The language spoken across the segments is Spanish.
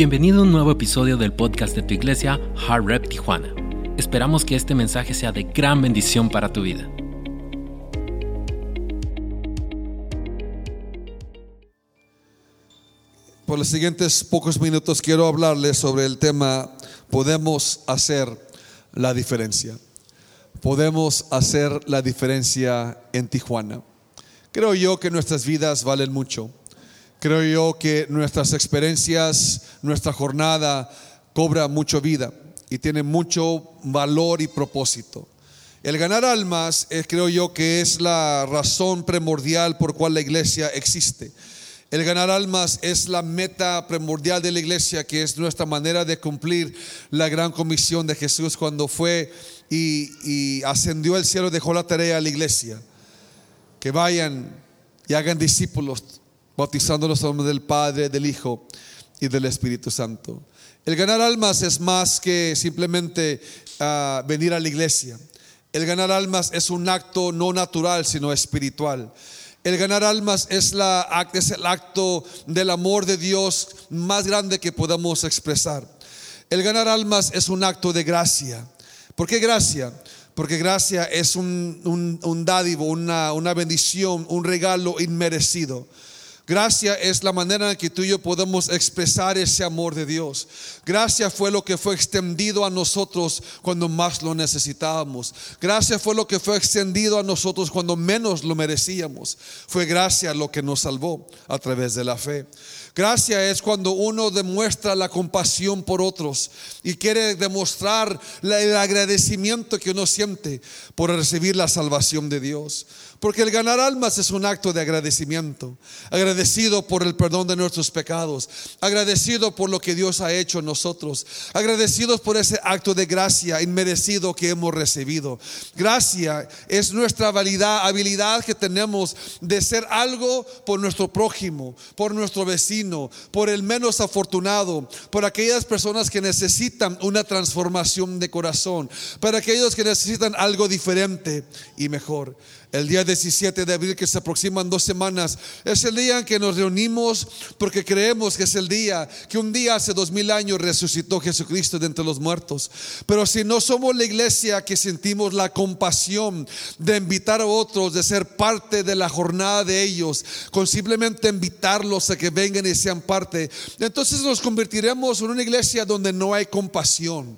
Bienvenido a un nuevo episodio del podcast de tu iglesia, Hard Rep Tijuana. Esperamos que este mensaje sea de gran bendición para tu vida. Por los siguientes pocos minutos quiero hablarles sobre el tema podemos hacer la diferencia. Podemos hacer la diferencia en Tijuana. Creo yo que nuestras vidas valen mucho. Creo yo que nuestras experiencias, nuestra jornada cobra mucho vida y tiene mucho valor y propósito. El ganar almas eh, creo yo que es la razón primordial por cual la iglesia existe. El ganar almas es la meta primordial de la iglesia, que es nuestra manera de cumplir la gran comisión de Jesús cuando fue y, y ascendió al cielo, dejó la tarea a la iglesia. Que vayan y hagan discípulos bautizándolos en nombre del Padre, del Hijo y del Espíritu Santo. El ganar almas es más que simplemente ah, venir a la iglesia. El ganar almas es un acto no natural, sino espiritual. El ganar almas es, la, es el acto del amor de Dios más grande que podamos expresar. El ganar almas es un acto de gracia. ¿Por qué gracia? Porque gracia es un, un, dádivo, una, una bendición, un regalo inmerecido. Gracia es la manera en que tú y yo podemos expresar ese amor de Dios. Gracia fue lo que fue extendido a nosotros cuando más lo necesitábamos. Gracia fue lo que fue extendido a nosotros cuando menos lo merecíamos. Fue gracia lo que nos salvó a través de la fe. Gracia es cuando uno demuestra la compasión por otros y quiere demostrar el agradecimiento que uno siente por recibir la salvación de Dios. Porque el ganar almas es un acto de agradecimiento. Agradecido por el perdón de nuestros pecados. Agradecido por lo que Dios ha hecho en nosotros. Agradecidos por ese acto de gracia inmerecido que hemos recibido. Gracia es nuestra habilidad, habilidad que tenemos de ser algo por nuestro prójimo, por nuestro vecino, por el menos afortunado, por aquellas personas que necesitan una transformación de corazón, para aquellos que necesitan algo diferente y mejor. El día 17 de abril que se aproximan dos semanas es el día en que nos reunimos porque creemos que es el día que un día hace dos mil años resucitó Jesucristo de entre los muertos. Pero si no somos la iglesia que sentimos la compasión de invitar a otros, de ser parte de la jornada de ellos, con simplemente invitarlos a que vengan y sean parte, entonces nos convertiremos en una iglesia donde no hay compasión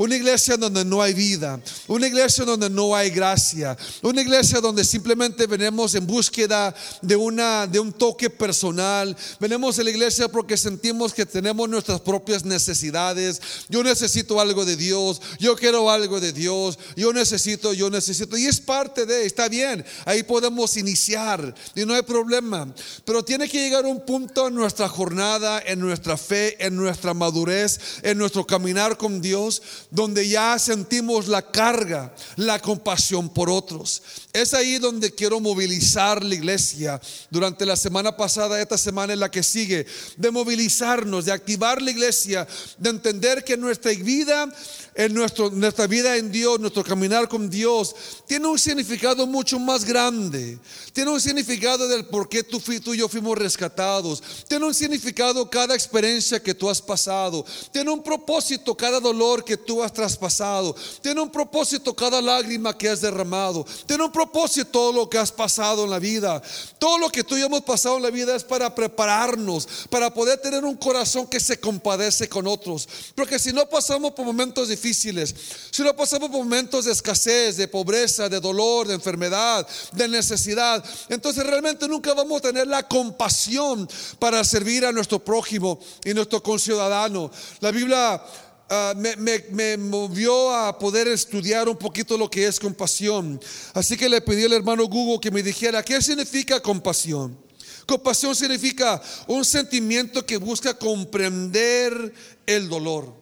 una iglesia donde no hay vida, una iglesia donde no hay gracia, una iglesia donde simplemente venimos en búsqueda de, una, de un toque personal, venimos a la iglesia porque sentimos que tenemos nuestras propias necesidades, yo necesito algo de Dios, yo quiero algo de Dios, yo necesito, yo necesito, y es parte de, está bien, ahí podemos iniciar y no hay problema, pero tiene que llegar un punto en nuestra jornada, en nuestra fe, en nuestra madurez, en nuestro caminar con Dios, donde ya sentimos la carga, la compasión por otros. Es ahí donde quiero movilizar la iglesia durante la semana pasada, esta semana en la que sigue, de movilizarnos, de activar la iglesia, de entender que nuestra vida en nuestro, nuestra vida en Dios, nuestro caminar con Dios, tiene un significado mucho más grande. Tiene un significado del por qué tú, tú y yo fuimos rescatados. Tiene un significado cada experiencia que tú has pasado. Tiene un propósito cada dolor que tú has traspasado. Tiene un propósito cada lágrima que has derramado. Tiene un propósito todo lo que has pasado en la vida. Todo lo que tú y yo hemos pasado en la vida es para prepararnos, para poder tener un corazón que se compadece con otros. Porque si no pasamos por momentos difíciles, difíciles, si no pasamos por momentos de escasez, de pobreza, de dolor, de enfermedad, de necesidad, entonces realmente nunca vamos a tener la compasión para servir a nuestro prójimo y nuestro conciudadano. La Biblia ah, me, me, movió a poder estudiar un poquito lo que es compasión. Así que le pedí al hermano Google que me dijera, ¿qué significa compasión? Compasión significa un sentimiento que busca comprender el dolor.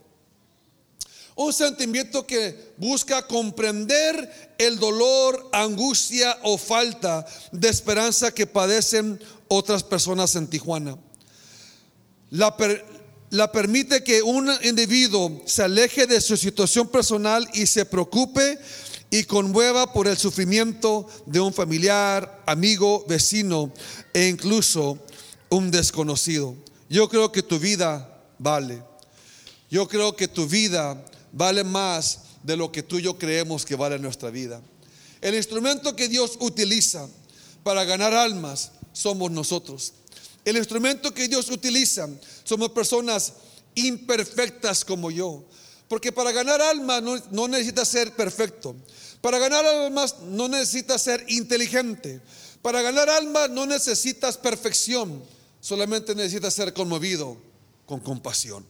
Un sentimiento que busca comprender el dolor, angustia o falta de esperanza que padecen otras personas en Tijuana. La, la permite que un individuo se aleje de su situación personal y se preocupe y conmueva por el sufrimiento de un familiar, amigo, vecino e incluso un desconocido. Yo creo que tu vida vale. Yo creo que tu vida vale más de lo que tú y yo creemos que vale nuestra vida. El instrumento que Dios utiliza para ganar almas somos nosotros. El instrumento que Dios utiliza somos personas imperfectas como yo. Porque para ganar almas no, no necesitas ser perfecto. Para ganar almas no necesitas ser inteligente. Para ganar almas no necesitas perfección. Solamente necesitas ser conmovido con compasión.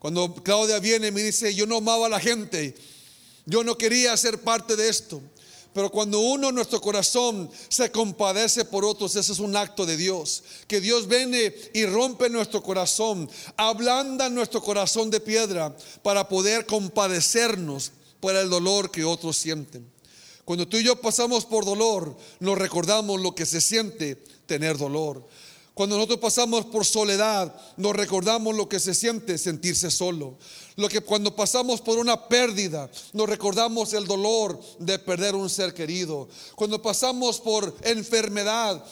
Cuando Claudia viene y me dice, yo no amaba a la gente, yo no quería ser parte de esto. Pero cuando uno nuestro corazón se compadece por otros, ese es un acto de Dios. Que Dios viene y rompe nuestro corazón, ablanda nuestro corazón de piedra para poder compadecernos por el dolor que otros sienten. Cuando tú y yo pasamos por dolor, nos recordamos lo que se siente tener dolor. Cuando nosotros pasamos por soledad, nos recordamos lo que se siente sentirse solo. Lo que cuando pasamos por una pérdida, nos recordamos el dolor de perder un ser querido. Cuando pasamos por enfermedad,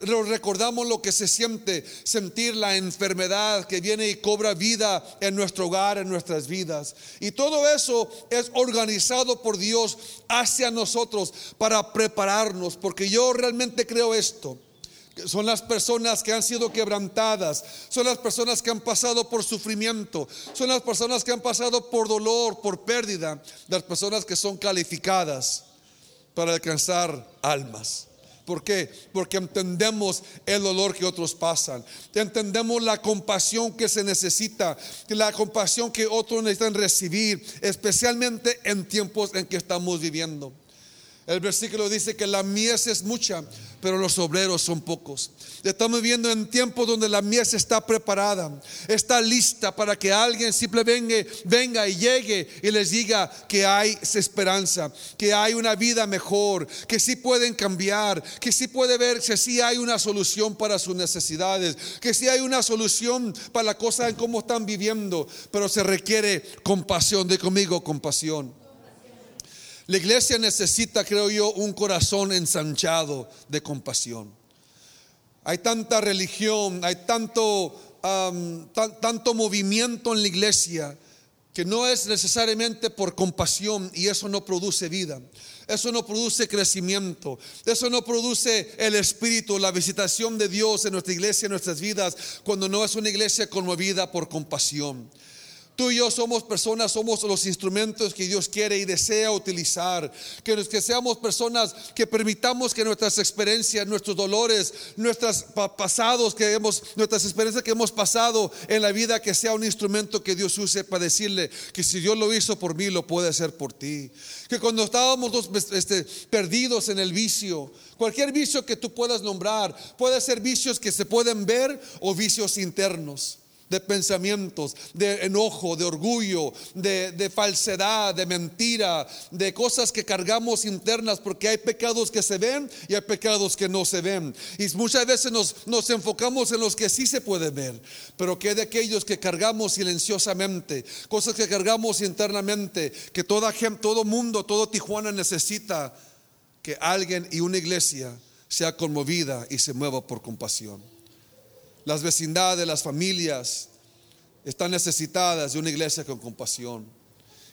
nos recordamos lo que se siente sentir la enfermedad que viene y cobra vida en nuestro hogar, en nuestras vidas. Y todo eso es organizado por Dios hacia nosotros para prepararnos, porque yo realmente creo esto son las personas que han sido quebrantadas, son las personas que han pasado por sufrimiento, son las personas que han pasado por dolor, por pérdida, las personas que son calificadas para alcanzar almas. ¿Por qué? Porque entendemos el dolor que otros pasan. Entendemos la compasión que se necesita, la compasión que otros necesitan recibir, especialmente en tiempos en que estamos viviendo. El versículo dice que la mies es mucha, pero los obreros son pocos. Estamos viviendo en tiempos donde la mies está preparada, está lista para que alguien simplemente venga, y llegue y les diga que hay esperanza, que hay una vida mejor, que sí pueden cambiar, que sí puede ver que sí hay una solución para sus necesidades, que sí hay una solución para la cosa en cómo están viviendo, pero se requiere compasión. De conmigo, compasión. La iglesia necesita, creo yo, un corazón ensanchado de compasión. Hay tanta religión, hay tanto, tanto movimiento en la iglesia que no es necesariamente por compasión y eso no produce vida. Eso no produce crecimiento. Eso no produce el Espíritu, la visitación de Dios en nuestra iglesia, en nuestras vidas, cuando no es una iglesia conmovida por compasión. Tú y yo somos personas, somos los instrumentos que Dios quiere y desea utilizar. Que, que seamos personas que permitamos que nuestras experiencias, nuestros dolores, nuestros pasados que hemos, nuestras experiencias que hemos pasado en la vida, que sea un instrumento que Dios use para decirle que si Dios lo hizo por mí, lo puede hacer por ti. Que cuando estábamos este, perdidos en el vicio, cualquier vicio que tú puedas nombrar, puede ser vicios que se pueden ver o vicios internos de pensamientos, de enojo, de orgullo, de, falsedad, de mentira, de cosas que cargamos internas, porque hay pecados que se ven y hay pecados que no se ven. Y muchas veces nos, nos enfocamos en los que sí se puede ver, pero que de aquellos que cargamos silenciosamente, cosas que cargamos internamente, que toda todo mundo, todo Tijuana necesita que alguien y una iglesia sea conmovida y se mueva por compasión. Las vecindades, las familias están necesitadas de una iglesia con compasión.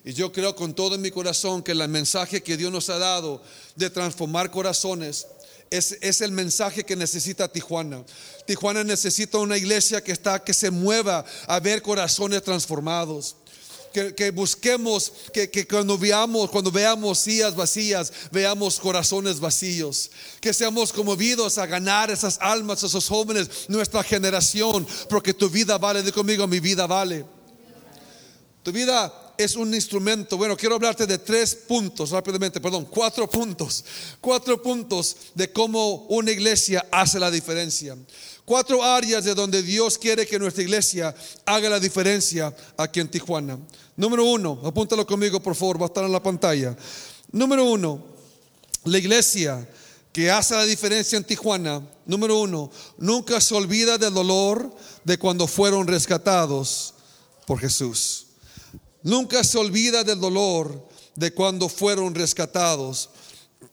Y yo creo con todo mi corazón que el mensaje que Dios nos ha dado de transformar corazones es, es, el mensaje que necesita Tijuana. Tijuana necesita una iglesia que está, que se mueva a ver corazones transformados que, busquemos, que, que, cuando veamos, cuando veamos sillas vacías, veamos corazones vacíos, que seamos conmovidos a ganar esas almas, esos jóvenes, nuestra generación, porque tu vida vale, de conmigo, mi vida vale. Tu vida es un instrumento. Bueno, quiero hablarte de tres puntos rápidamente, perdón, cuatro puntos. Cuatro puntos de cómo una iglesia hace la diferencia. Cuatro áreas de donde Dios quiere que nuestra iglesia haga la diferencia aquí en Tijuana. Número uno, apúntalo conmigo por favor, va a estar en la pantalla. Número uno, la iglesia que hace la diferencia en Tijuana, número uno, nunca se olvida del dolor de cuando fueron rescatados por Jesús. Nunca se olvida del dolor de cuando fueron rescatados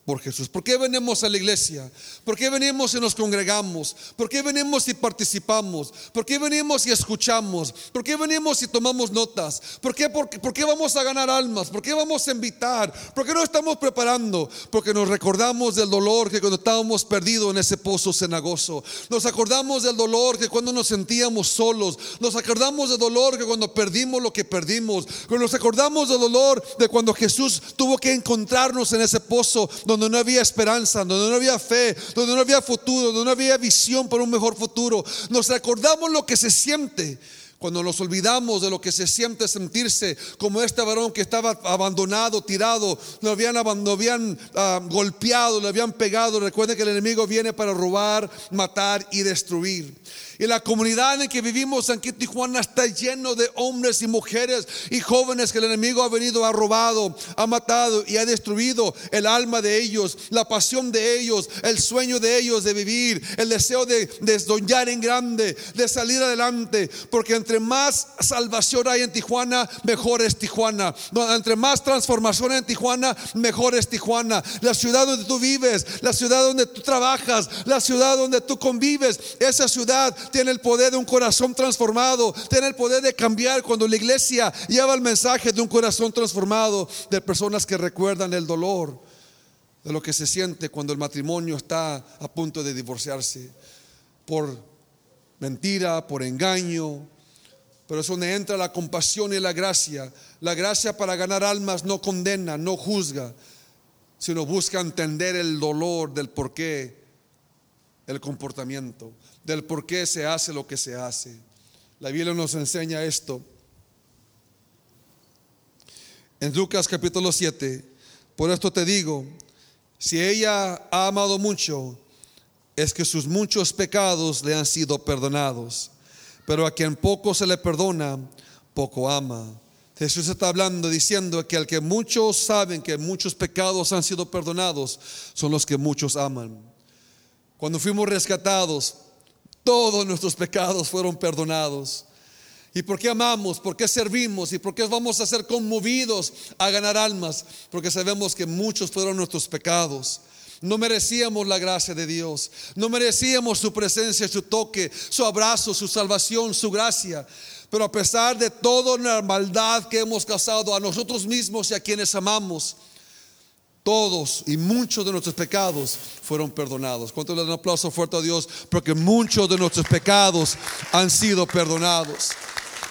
por Jesús. ¿Por qué venimos a la iglesia? ¿Por qué venimos y nos congregamos? ¿Por qué venimos y participamos? ¿Por qué venimos y escuchamos? ¿Por qué venimos y tomamos notas? ¿Por qué, por, por vamos a ganar almas? ¿Por qué vamos a invitar? ¿Por qué no estamos preparando? Porque nos recordamos del dolor que cuando estábamos perdidos en ese pozo cenagoso. Nos acordamos del dolor que cuando nos sentíamos solos. Nos acordamos del dolor que cuando perdimos lo que perdimos. Nos acordamos del dolor de cuando Jesús tuvo que encontrarnos en ese pozo donde no había esperanza, donde no había fe, donde no había futuro, donde no había visión para un mejor futuro. Nos recordamos lo que se siente cuando nos olvidamos de lo que se siente sentirse como este varón que estaba abandonado, tirado, lo habían, lo habían ah, golpeado, lo habían pegado. Recuerden que el enemigo viene para robar, matar y destruir. Y la comunidad en que vivimos aquí en Tijuana está lleno de hombres y mujeres y jóvenes que el enemigo ha venido, ha robado, ha matado y ha destruido el alma de ellos, la pasión de ellos, el sueño de ellos de vivir, el deseo de, desdoñar en grande, de salir adelante. Porque entre más salvación hay en Tijuana, mejor es Tijuana. Entre más transformación hay en Tijuana, mejor es Tijuana. La ciudad donde tú vives, la ciudad donde tú trabajas, la ciudad donde tú convives, esa ciudad tiene el poder de un corazón transformado, tiene el poder de cambiar cuando la iglesia lleva el mensaje de un corazón transformado, de personas que recuerdan el dolor, de lo que se siente cuando el matrimonio está a punto de divorciarse, por mentira, por engaño. Pero es donde entra la compasión y la gracia. La gracia para ganar almas no condena, no juzga, sino busca entender el dolor del porqué, el comportamiento del por qué se hace lo que se hace. La Biblia nos enseña esto. En Lucas capítulo 7, por esto te digo, si ella ha amado mucho, es que sus muchos pecados le han sido perdonados. Pero a quien poco se le perdona, poco ama. Jesús está hablando diciendo que al que muchos saben que muchos pecados han sido perdonados, son los que muchos aman. Cuando fuimos rescatados, todos nuestros pecados fueron perdonados. ¿Y por qué amamos? ¿Por qué servimos? ¿Y por qué vamos a ser conmovidos a ganar almas? Porque sabemos que muchos fueron nuestros pecados. No merecíamos la gracia de Dios. No merecíamos su presencia, su toque, su abrazo, su salvación, su gracia. Pero a pesar de toda la maldad que hemos causado a nosotros mismos y a quienes amamos, todos y muchos de nuestros pecados fueron perdonados. ¿Cuánto le dan un aplauso fuerte a Dios? Porque muchos de nuestros pecados han sido perdonados.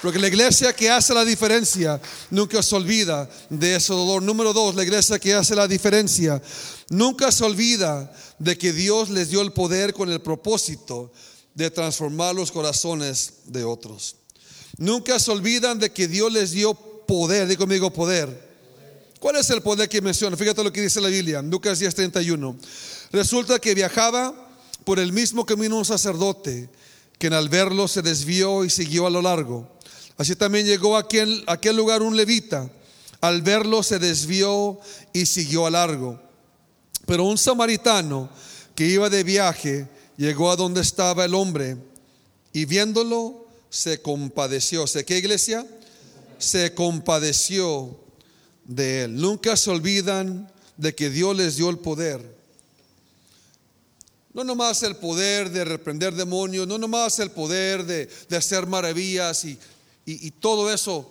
Porque la iglesia que hace la diferencia nunca se olvida de ese dolor. Número dos, la iglesia que hace la diferencia nunca se olvida de que Dios les dio el poder con el propósito de transformar los corazones de otros. Nunca se olvidan de que Dios les dio poder, digo conmigo poder ¿Cuál es el poder que menciona? Fíjate lo que dice la Biblia, Lucas 10:31. Resulta que viajaba por el mismo camino un sacerdote, que al verlo se desvió y siguió a lo largo. Así también llegó a aquel, a aquel lugar un levita. Al verlo se desvió y siguió a largo. Pero un samaritano que iba de viaje llegó a donde estaba el hombre y viéndolo se compadeció. ¿Sé qué iglesia? Se compadeció de Él. Nunca se olvidan de que Dios les dio el poder. No nomás el poder de reprender demonios, no nomás el poder de, hacer maravillas y, y, todo eso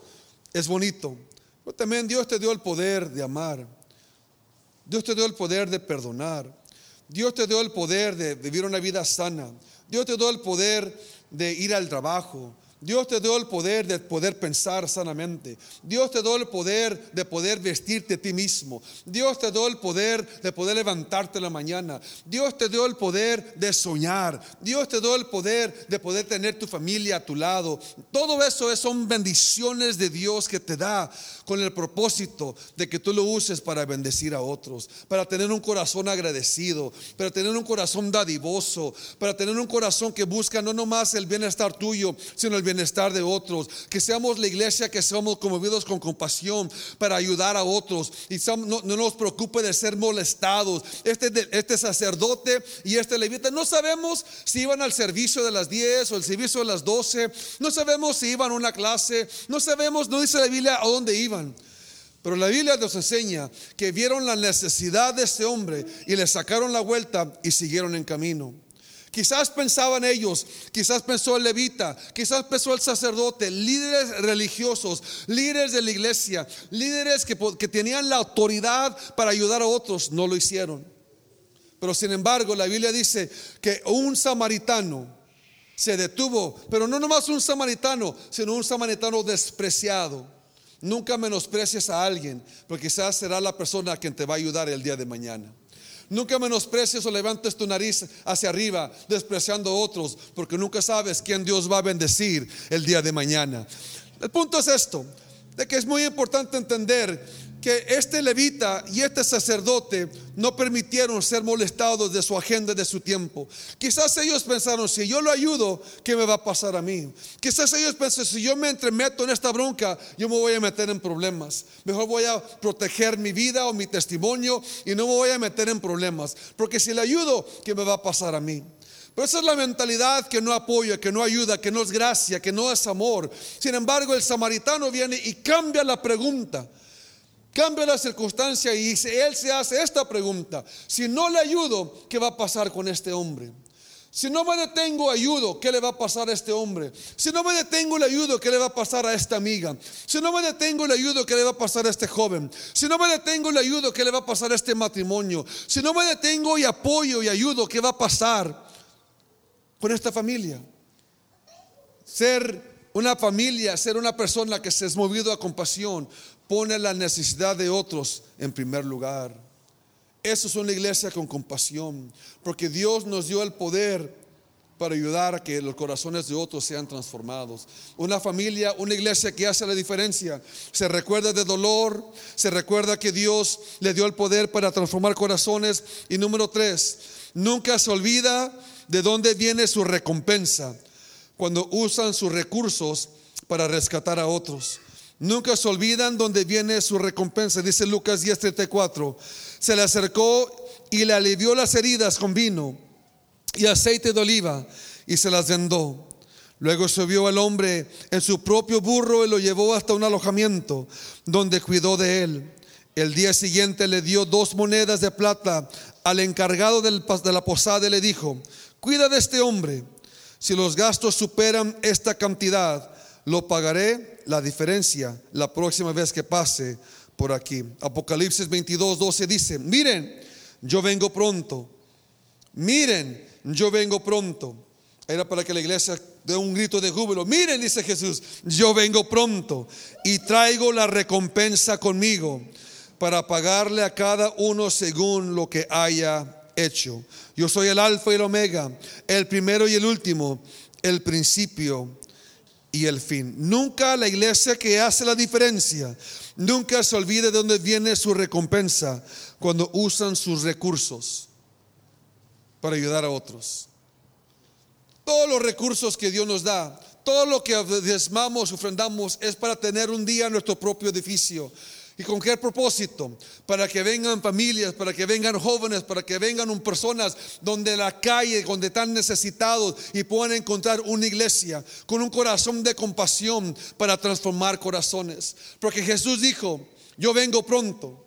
es bonito. Pero también Dios te dio el poder de amar. Dios te dio el poder de perdonar. Dios te dio el poder de vivir una vida sana. Dios te dio el poder de ir al trabajo. Dios te dio el poder de poder pensar sanamente. Dios te dio el poder de poder vestirte a ti mismo. Dios te dio el poder de poder levantarte en la mañana. Dios te dio el poder de soñar. Dios te dio el poder de poder tener tu familia a tu lado. Todo eso son bendiciones de Dios que te da con el propósito de que tú lo uses para bendecir a otros, para tener un corazón agradecido, para tener un corazón dadivoso, para tener un corazón que busca no nomás el bienestar tuyo, sino el bienestar de otros. Que seamos la iglesia que somos conmovidos con compasión para ayudar a otros y no, nos preocupe de ser molestados. Este, este sacerdote y este levita no sabemos si iban al servicio de las 10 o el servicio de las 12, no sabemos si iban a una clase, no sabemos, no dice la Biblia a dónde iban. Pero la Biblia nos enseña que vieron la necesidad de este hombre y le sacaron la vuelta y siguieron en camino. Quizás pensaban ellos, quizás pensó el levita, quizás pensó el sacerdote, líderes religiosos, líderes de la iglesia, líderes que, que tenían la autoridad para ayudar a otros, no lo hicieron. Pero sin embargo, la Biblia dice que un samaritano se detuvo, pero no nomás un samaritano, sino un samaritano despreciado. Nunca menosprecies a alguien, porque quizás será la persona quien te va a ayudar el día de mañana. Nunca menosprecies o levantes tu nariz hacia arriba, despreciando a otros, porque nunca sabes quién Dios va a bendecir el día de mañana. El punto es esto, de que es muy importante entender que este levita y este sacerdote no permitieron ser molestados de su agenda, de su tiempo. Quizás ellos pensaron, si yo lo ayudo, ¿qué me va a pasar a mí? Quizás ellos pensaron, si yo me entremeto en esta bronca, yo me voy a meter en problemas. Mejor voy a proteger mi vida o mi testimonio y no me voy a meter en problemas. Porque si le ayudo, ¿qué me va a pasar a mí? Pero esa es la mentalidad que no apoya, que no ayuda, que no es gracia, que no es amor. Sin embargo, el samaritano viene y cambia la pregunta. Cambia la circunstancia y él se hace esta pregunta. Si no le ayudo, ¿qué va a pasar con este hombre? Si no me detengo, ayudo, ¿qué le va a pasar a este hombre? Si no me detengo, le ayudo, ¿qué le va a pasar a esta amiga? Si no me detengo, le ayudo, ¿qué le va a pasar a este joven? Si no me detengo, le ayudo, ¿qué le va a pasar a este matrimonio? Si no me detengo y apoyo y ayudo, ¿qué va a pasar con esta familia? Ser una familia, ser una persona que se es movido a compasión, pone la necesidad de otros en primer lugar. Eso es una iglesia con compasión, porque Dios nos dio el poder para ayudar a que los corazones de otros sean transformados. Una familia, una iglesia que hace la diferencia. Se recuerda de dolor, se recuerda que Dios le dio el poder para transformar corazones. Y número tres, nunca se olvida de dónde viene su recompensa cuando usan sus recursos para rescatar a otros. Nunca se olvidan dónde viene su recompensa. Dice Lucas 10:34. Se le acercó y le alivió las heridas con vino y aceite de oliva y se las vendó. Luego subió el hombre en su propio burro y lo llevó hasta un alojamiento donde cuidó de él. El día siguiente le dio dos monedas de plata al encargado de la posada y le dijo, cuida de este hombre. Si los gastos superan esta cantidad, lo pagaré la diferencia la próxima vez que pase por aquí. Apocalipsis 22, 12 dice, miren, yo vengo pronto. Miren, yo vengo pronto. Era para que la iglesia dé un grito de júbilo. Miren, dice Jesús, yo vengo pronto y traigo la recompensa conmigo para pagarle a cada uno según lo que haya hecho. Yo soy el alfa y el omega, el primero y el último, el principio y el fin. Nunca la iglesia que hace la diferencia, nunca se olvide de dónde viene su recompensa cuando usan sus recursos para ayudar a otros. Todos los recursos que Dios nos da, todo lo que desmamos, ofrendamos, es para tener un día nuestro propio edificio ¿Y con qué propósito? Para que vengan familias, para que vengan jóvenes, para que vengan personas donde la calle, donde están necesitados y puedan encontrar una iglesia con un corazón de compasión para transformar corazones. Porque Jesús dijo, yo vengo pronto,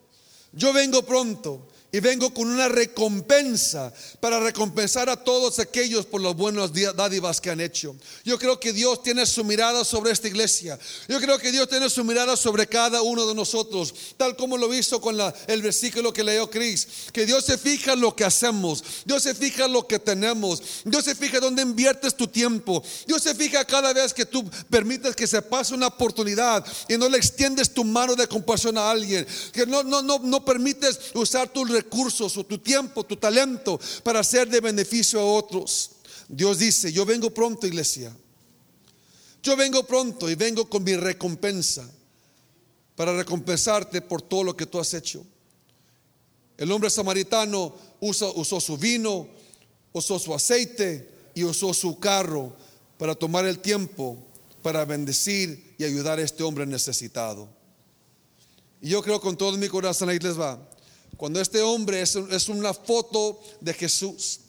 yo vengo pronto y vengo con una recompensa para recompensar a todos aquellos por las buenas dádivas que han hecho. Yo creo que Dios tiene su mirada sobre esta iglesia. Yo creo que Dios tiene su mirada sobre cada uno de nosotros, tal como lo hizo con el versículo que leyó Cris. Que Dios se fija en lo que hacemos, Dios se fija en lo que tenemos, Dios se fija dónde inviertes tu tiempo, Dios se fija cada vez que tú permites que se pase una oportunidad y no le extiendes tu mano de compasión a alguien, que no, no, no, no permites usar tu recursos o tu tiempo, tu talento para ser de beneficio a otros. Dios dice, yo vengo pronto, iglesia. Yo vengo pronto y vengo con mi recompensa para recompensarte por todo lo que tú has hecho. El hombre samaritano usó su vino, usó su aceite y usó su carro para tomar el tiempo para bendecir y ayudar a este hombre necesitado. Y yo creo con todo mi corazón, ahí les va. Cuando este hombre es, una foto de Jesús.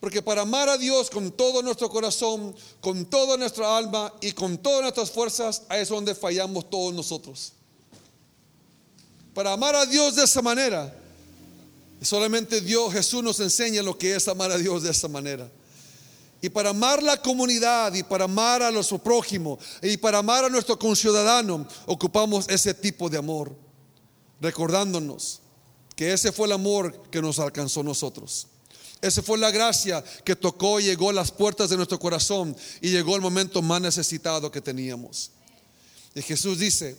Porque para amar a Dios con todo nuestro corazón, con toda nuestra alma y con todas nuestras fuerzas, ahí es donde fallamos todos nosotros. Para amar a Dios de esa manera, solamente Dios, Jesús nos enseña lo que es amar a Dios de esa manera. Y para amar la comunidad y para amar a nuestro prójimo y para amar a nuestro conciudadano, ocupamos ese tipo de amor, recordándonos que ese fue el amor que nos alcanzó nosotros. Esa fue la gracia que tocó y llegó a las puertas de nuestro corazón y llegó el momento más necesitado que teníamos. Y Jesús dice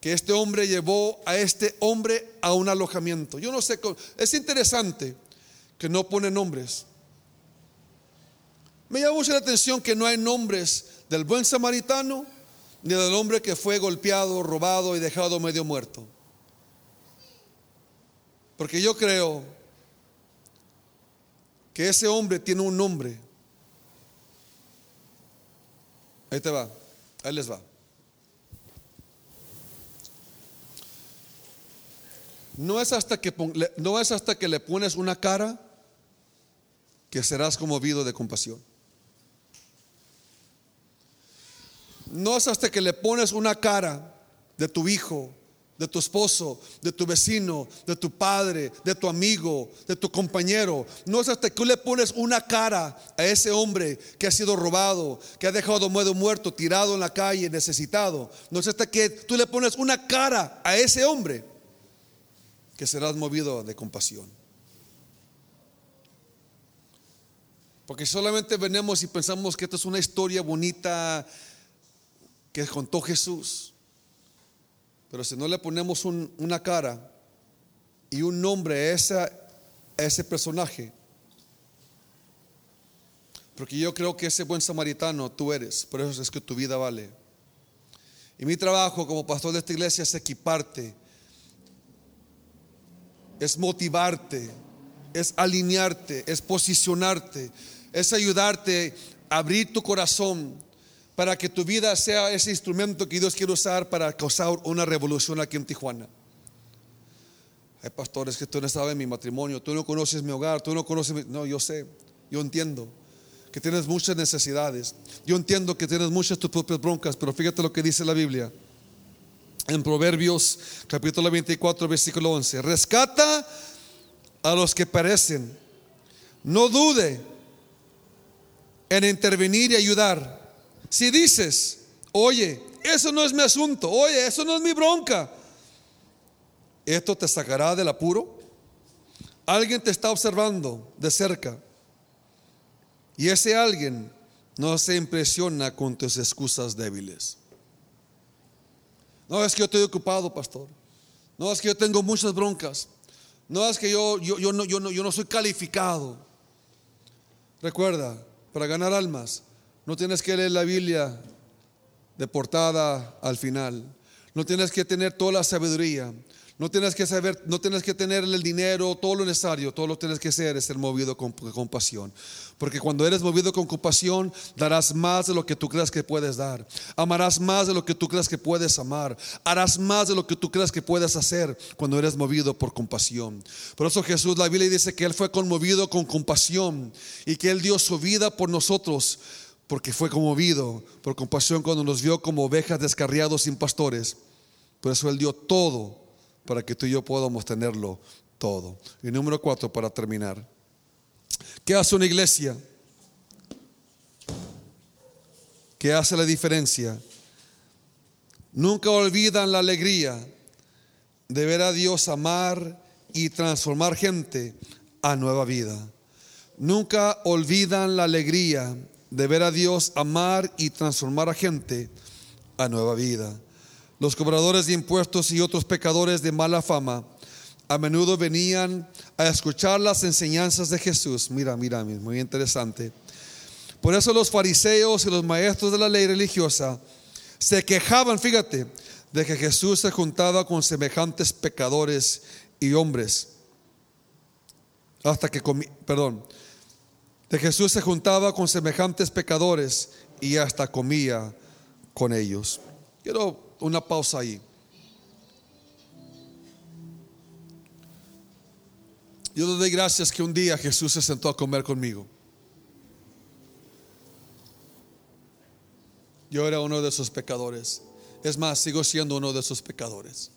que este hombre llevó a este hombre a un alojamiento. Yo no sé, es interesante que no pone nombres. Me llama mucho la atención que no hay nombres del buen samaritano ni del hombre que fue golpeado, robado y dejado medio muerto. Porque yo creo que ese hombre tiene un nombre. Ahí te va, ahí les va. No es hasta que, no es hasta que le pones una cara que serás conmovido de compasión. No es hasta que le pones una cara de tu hijo, de tu esposo, de tu vecino, de tu padre, de tu amigo, de tu compañero. No es hasta que tú le pones una cara a ese hombre que ha sido robado, que ha dejado muerto, tirado en la calle, necesitado. No es hasta que tú le pones una cara a ese hombre que serás movido de compasión. Porque solamente venimos y pensamos que esto es una historia bonita que contó Jesús. Pero si no le ponemos una cara y un nombre a, a ese personaje, porque yo creo que ese buen samaritano tú eres, por eso es que tu vida vale. Y mi trabajo como pastor de esta iglesia es equiparte, es motivarte, es alinearte, es posicionarte, es ayudarte a abrir tu corazón para que tu vida sea ese instrumento que Dios quiere usar para causar una revolución aquí en Tijuana. Hay pastores que tú no sabes mi matrimonio, tú no conoces mi hogar, tú no conoces mi... No, yo sé, yo entiendo que tienes muchas necesidades. Yo entiendo que tienes muchas tus propias broncas, pero fíjate lo que dice la Biblia. En Proverbios capítulo 24, versículo 11. Rescata a los que perecen. No dude en intervenir y ayudar si dices, oye, eso no es mi asunto, oye, eso no es mi bronca, esto te sacará del apuro. Alguien te está observando de cerca y ese alguien no se impresiona con tus excusas débiles. No es que yo estoy ocupado, pastor. No es que yo tengo muchas broncas. No es que yo, yo, yo, no, yo, no, yo no soy calificado. Recuerda, para ganar almas, no tienes que leer la Biblia de portada al final. No tienes que tener toda la sabiduría. No tienes que saber, no tienes que tener el dinero, todo lo necesario. Todo lo que tienes que hacer es ser movido con compasión. Porque cuando eres movido con compasión, darás más de lo que tú creas que puedes dar. Amarás más de lo que tú creas que puedes amar. Harás más de lo que tú creas que puedes hacer cuando eres movido por compasión. Por eso Jesús, la Biblia dice que Él fue conmovido con compasión y que Él dio su vida por nosotros porque fue conmovido por compasión cuando nos vio como ovejas descarriados sin pastores. Por eso Él dio todo para que tú y yo podamos tenerlo todo. Y número cuatro, para terminar. ¿Qué hace una iglesia? ¿Qué hace la diferencia? Nunca olvidan la alegría de ver a Dios amar y transformar gente a nueva vida. Nunca olvidan la alegría de ver a Dios amar y transformar a gente a nueva vida. Los cobradores de impuestos y otros pecadores de mala fama a menudo venían a escuchar las enseñanzas de Jesús. Mira, mira, muy interesante. Por eso los fariseos y los maestros de la ley religiosa se quejaban, fíjate, de que Jesús se juntaba con semejantes pecadores y hombres. Hasta que, perdón, Jesús se juntaba con semejantes pecadores y hasta comía con ellos. Quiero una pausa ahí. Yo le doy gracias que un día Jesús se sentó a comer conmigo. Yo era uno de esos pecadores. Es más, sigo siendo uno de esos pecadores.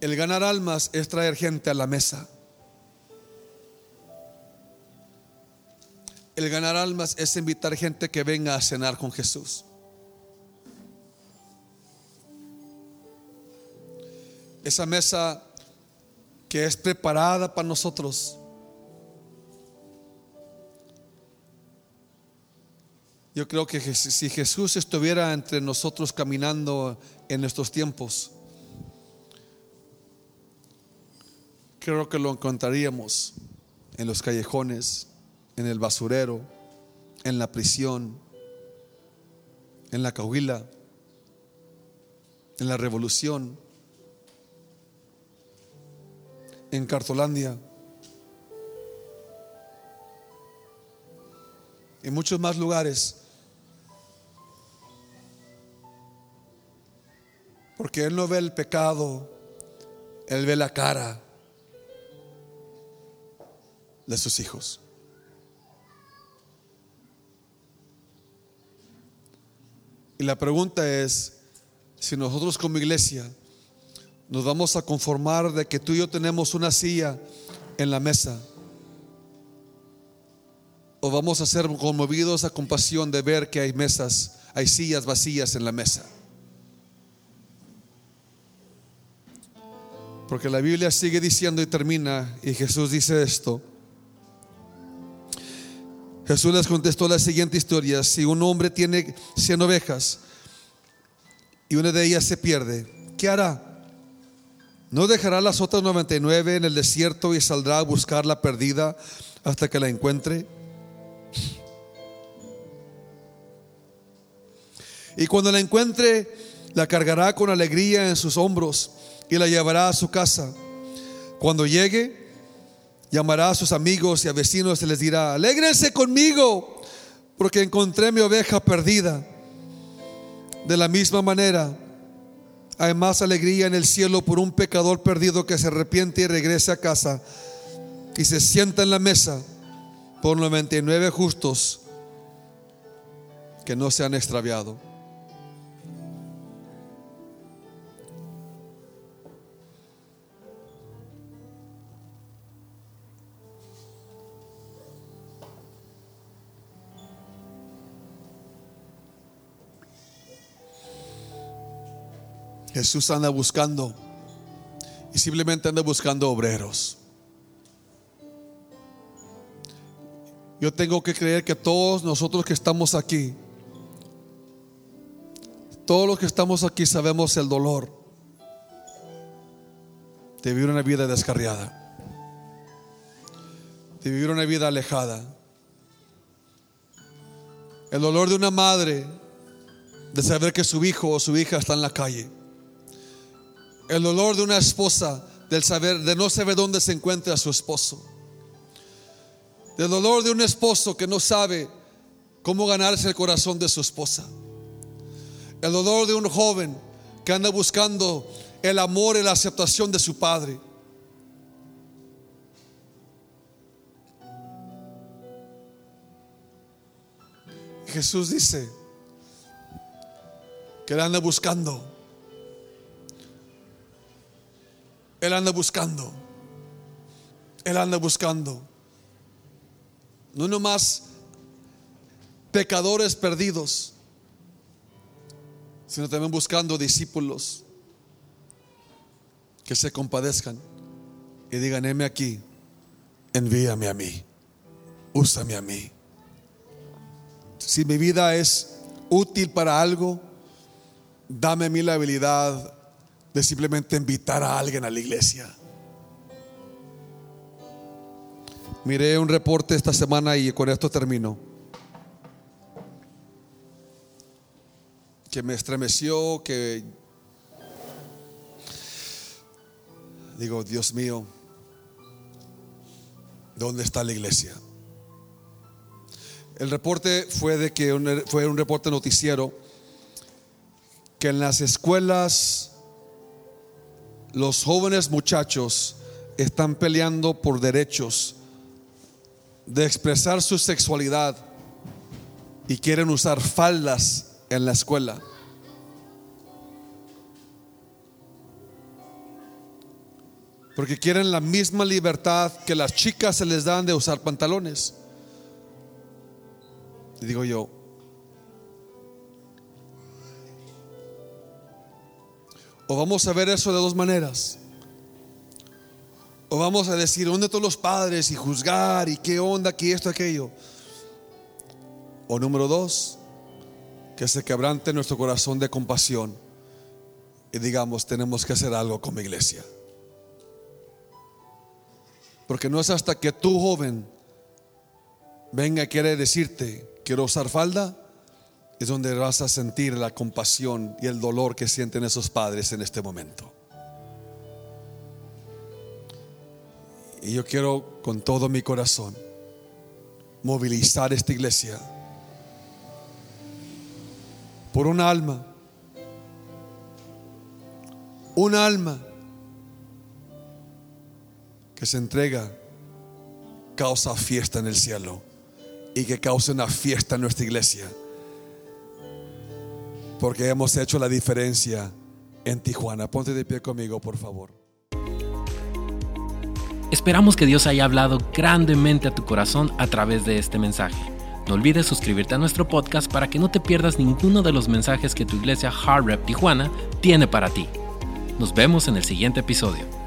El ganar almas es traer gente a la mesa. El ganar almas es invitar gente que venga a cenar con Jesús. Esa mesa que es preparada para nosotros. Yo creo que si Jesús estuviera entre nosotros caminando en estos tiempos, creo que lo encontraríamos en los callejones, en el basurero, en la prisión, en la cahuila, en la revolución, en Cartolandia, en muchos más lugares. Porque Él no ve el pecado, Él ve la cara de sus hijos. Y la pregunta es, si nosotros como iglesia nos vamos a conformar de que tú y yo tenemos una silla en la mesa, o vamos a ser conmovidos a compasión de ver que hay mesas, hay sillas vacías en la mesa. Porque la Biblia sigue diciendo y termina, y Jesús dice esto. Jesús les contestó la siguiente historia, si un hombre tiene 100 ovejas y una de ellas se pierde, ¿qué hará? ¿No dejará las otras 99 en el desierto y saldrá a buscar la perdida hasta que la encuentre? Y cuando la encuentre, la cargará con alegría en sus hombros y la llevará a su casa. Cuando llegue, llamará a sus amigos y a vecinos y les dirá, alégrense conmigo, porque encontré mi oveja perdida. De la misma manera, hay más alegría en el cielo por un pecador perdido que se arrepiente y regrese a casa y se sienta en la mesa por 99 justos que no se han extraviado. Jesús anda buscando y simplemente anda buscando obreros. Yo tengo que creer que todos nosotros que estamos aquí, todos los que estamos aquí sabemos el dolor de vivir una vida descarriada, de vivir una vida alejada. El dolor de una madre de saber que su hijo o su hija está en la calle el dolor de una esposa del saber, de no saber dónde se encuentra su esposo. El dolor de un esposo que no sabe cómo ganarse el corazón de su esposa. El dolor de un joven que anda buscando el amor y la aceptación de su padre. Jesús dice que él anda buscando Él anda buscando. Él anda buscando. No nomás pecadores perdidos, sino también buscando discípulos que se compadezcan y digan, heme aquí, envíame a mí, úsame a mí. Si mi vida es útil para algo, dame a mí la habilidad de simplemente invitar a alguien a la iglesia. Miré un reporte esta semana y con esto termino. Que me estremeció, que digo, Dios mío, ¿dónde está la iglesia? El reporte fue de que fue un reporte noticiero que en las escuelas los jóvenes muchachos están peleando por derechos de expresar su sexualidad y quieren usar faldas en la escuela. Porque quieren la misma libertad que las chicas se les dan de usar pantalones. Y digo yo, o vamos a ver eso de dos maneras. O vamos a decir, ¿dónde todos los padres? Y juzgar, y qué onda, que esto, aquello. O número dos, que se quebrante nuestro corazón de compasión y digamos, tenemos que hacer algo con mi iglesia. Porque no es hasta que tú, joven, venga y quiere decirte, quiero usar falda, es donde vas a sentir la compasión y el dolor que sienten esos padres en este momento. Y yo quiero con todo mi corazón movilizar esta iglesia por un alma, un alma que se entrega, causa fiesta en el cielo y que cause una fiesta en nuestra iglesia. Porque hemos hecho la diferencia en Tijuana. Ponte de pie conmigo, por favor. Esperamos que Dios haya hablado grandemente a tu corazón a través de este mensaje. No olvides suscribirte a nuestro podcast para que no te pierdas ninguno de los mensajes que tu iglesia Hard Rep Tijuana tiene para ti. Nos vemos en el siguiente episodio.